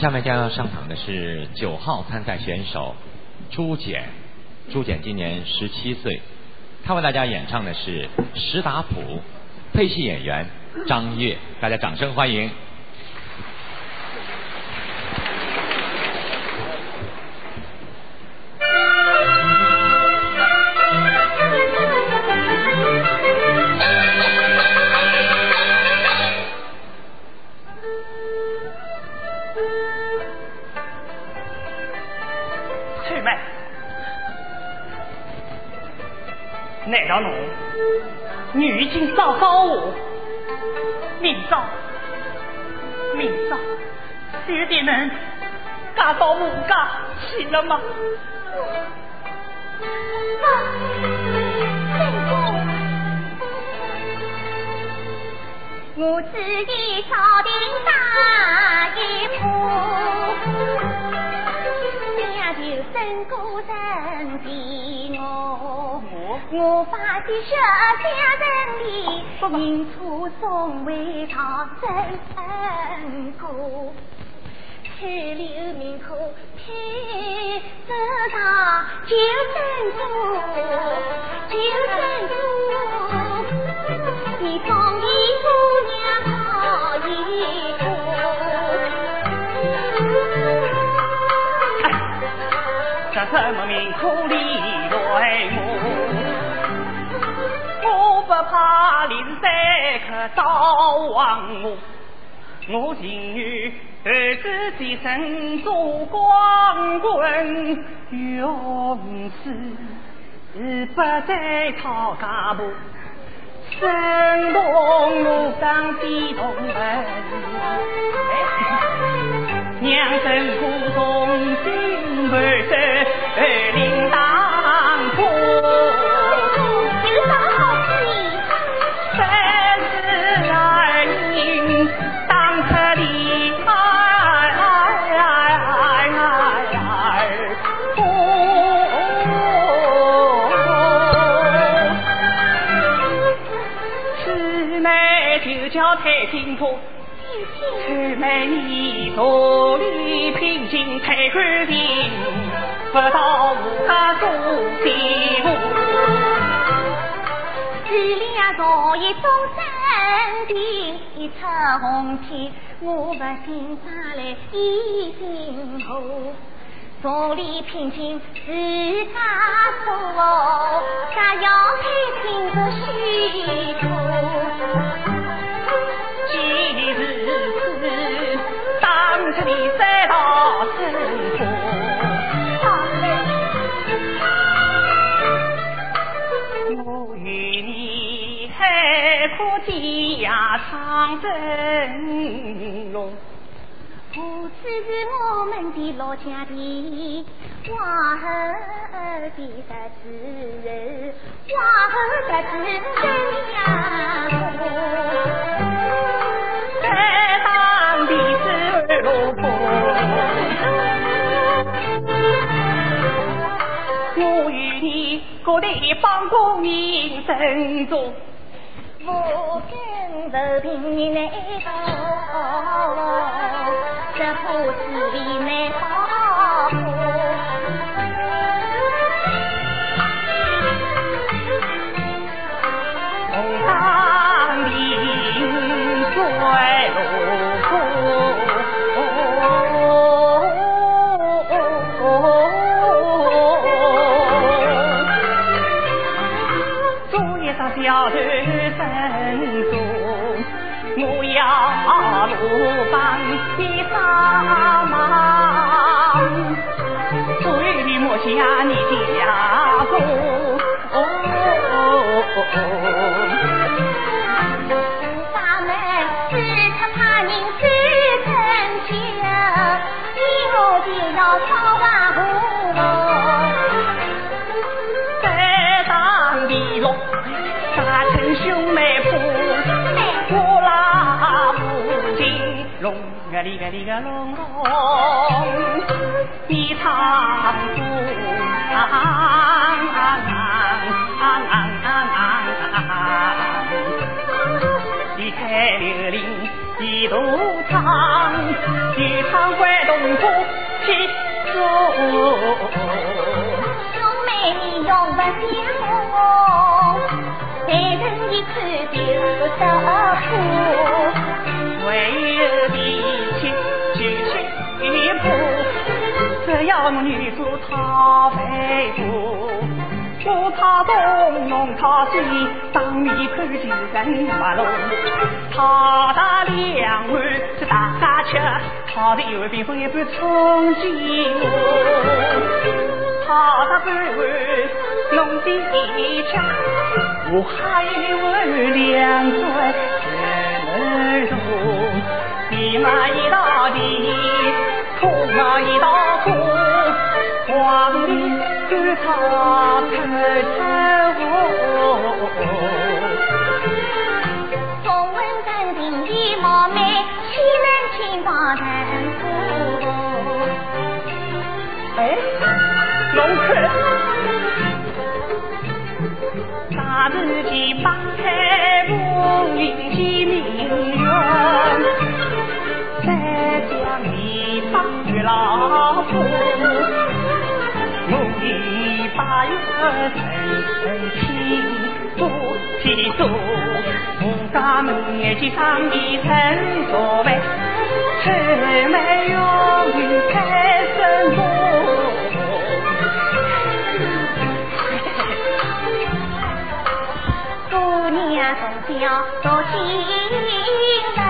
下面将要上场的是九号参赛选手朱简，朱简今年十七岁，他为大家演唱的是《石达普》，配戏演员张悦，大家掌声欢迎。难道侬女经早高我，明早明早就得能嫁到母家去了吗？我发现小家人里，认错总为他真恩过，去留名可配得他就真过，不怕林山客招王我，我情愿儿子的身做光棍，永世不再讨家婆，生同我当地同门，娘生苦从心不舍，领当举两朝一种身体，一出红天，我不心上来一心后。坐里平静自家做，家要太清着虚度。这里三道海阔天涯长征路。我此是我们的老家的花后的得知，花后得知真相。在当地。老婆，我与你各得一帮公民争做，我跟着平你来到，这不是为难龙个里个里个龙龙，你唱一路唱。一场关东坡起坐。兄妹你永不相忘，待人一看就得苦。为儿弟亲就去步，只要女子讨为夫。我他东，弄他西，当面看见人马龙。他打两碗是大家吃，他的一碗便分一半充饥我。他打半碗弄的吃，我还一碗两块人肉。地嘛一道地，土嘛一道土，黄的。他偷大日的八开五林西明园，再将你放与老夫。八月深深清，不提多。我家门前去上一层座位，车没有开什么？娘从小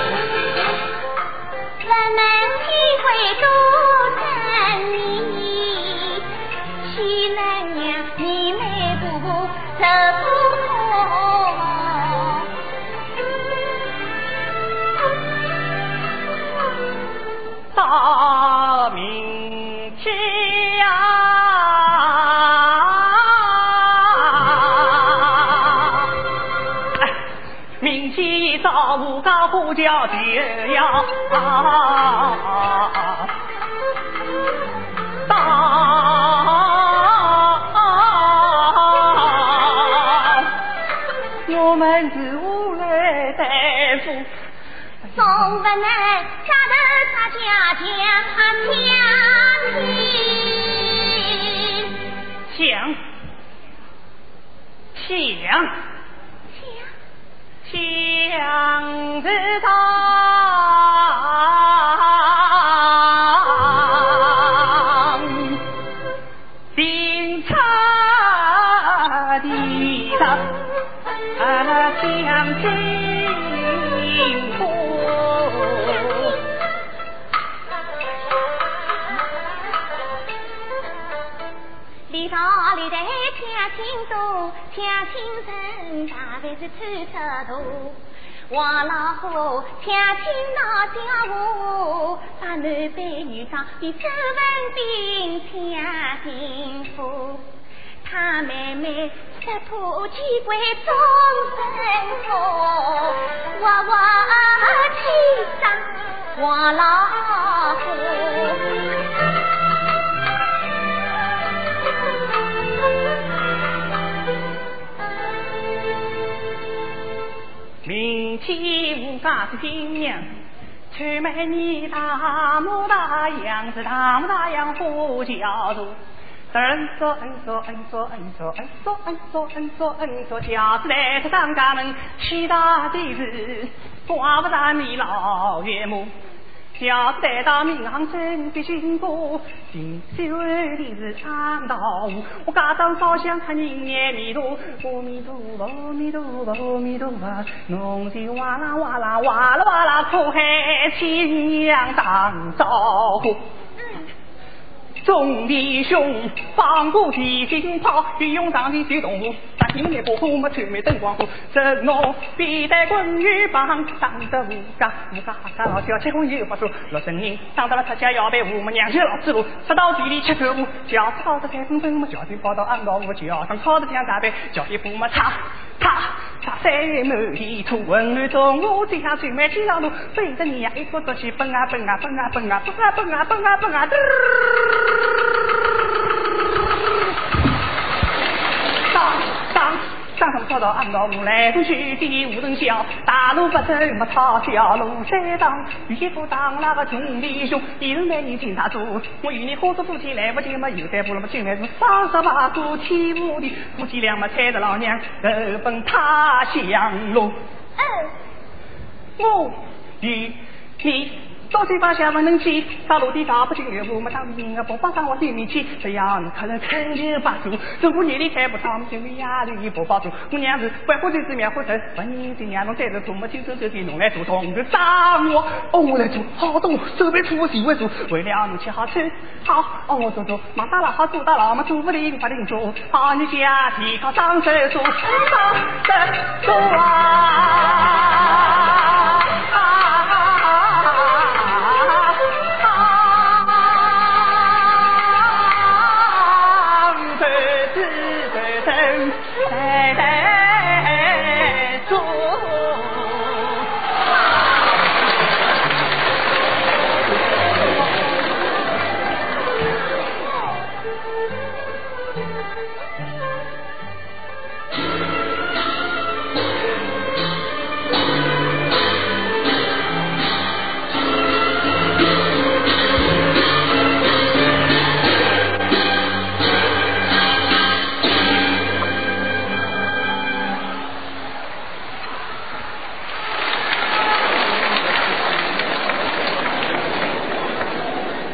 五高呼叫就要到，我们是无来大夫，总不能，家头他家将他家庭。想想想知道冰茶的大将军里头里的乡亲多，乡亲人，大凡是出则多。王老虎，乡亲闹笑话，把男扮女装比周文斌抢进府。他妹妹识破奸鬼，终身佛。娃娃亲上王老虎。起舞家是新娘，娶美女大模大样子，大模大样呼叫做。嗯说恩说恩说恩说恩说恩说恩说恩说，轿子来出张家门，娶大的是挂不上你老岳母。小子带到民行身边辛苦，进修的是安道。我家中烧香看人眼弥陀，阿弥陀佛，阿弥陀佛，阿弥陀佛。农田哇啦哇啦哇啦哇啦，苦海亲娘打招呼。众弟兄，放过提心炮，运用上前救动物。三天灭火虎，没吹灭灯光火。正我必带棍与棒，当得武家，武家家老小，结婚又不说。六成人当到了他家，要被我们娘舅老子路，杀到地里吃豆腐。叫炒的菜粉粉，么叫的跑到俺老屋叫上炒的香炸贝，叫的不么擦擦擦三满地土。混乱中我最想最美几条路，背着你呀一拖拖去奔啊奔啊奔啊奔啊奔啊奔啊奔啊奔啊，当当当上跑到俺老屋来东去的无人笑，大路不走没草，小路在当，渔夫当那个穷弟兄，一人带你进他住，我与你合作夫妻来不及嘛，又在不了嘛，进来是三十八股起舞的，夫妻俩嘛踩着老娘投奔他乡路。嗯，我与你。到地方下不能去，大路的大不进路，我们当兵的不把上我对面去，这样客人肯定不住，政府眼里看不上，就为压力不保住。我娘子怪不得是棉花头，把你的娘侬在这做么亲手手的弄来做同的打我，哦我来做好多手背粗我洗为主，为了你吃好吃好，哦我做做忙大了好做大了嘛做不灵不灵做，好你家提高上手做上手做啊。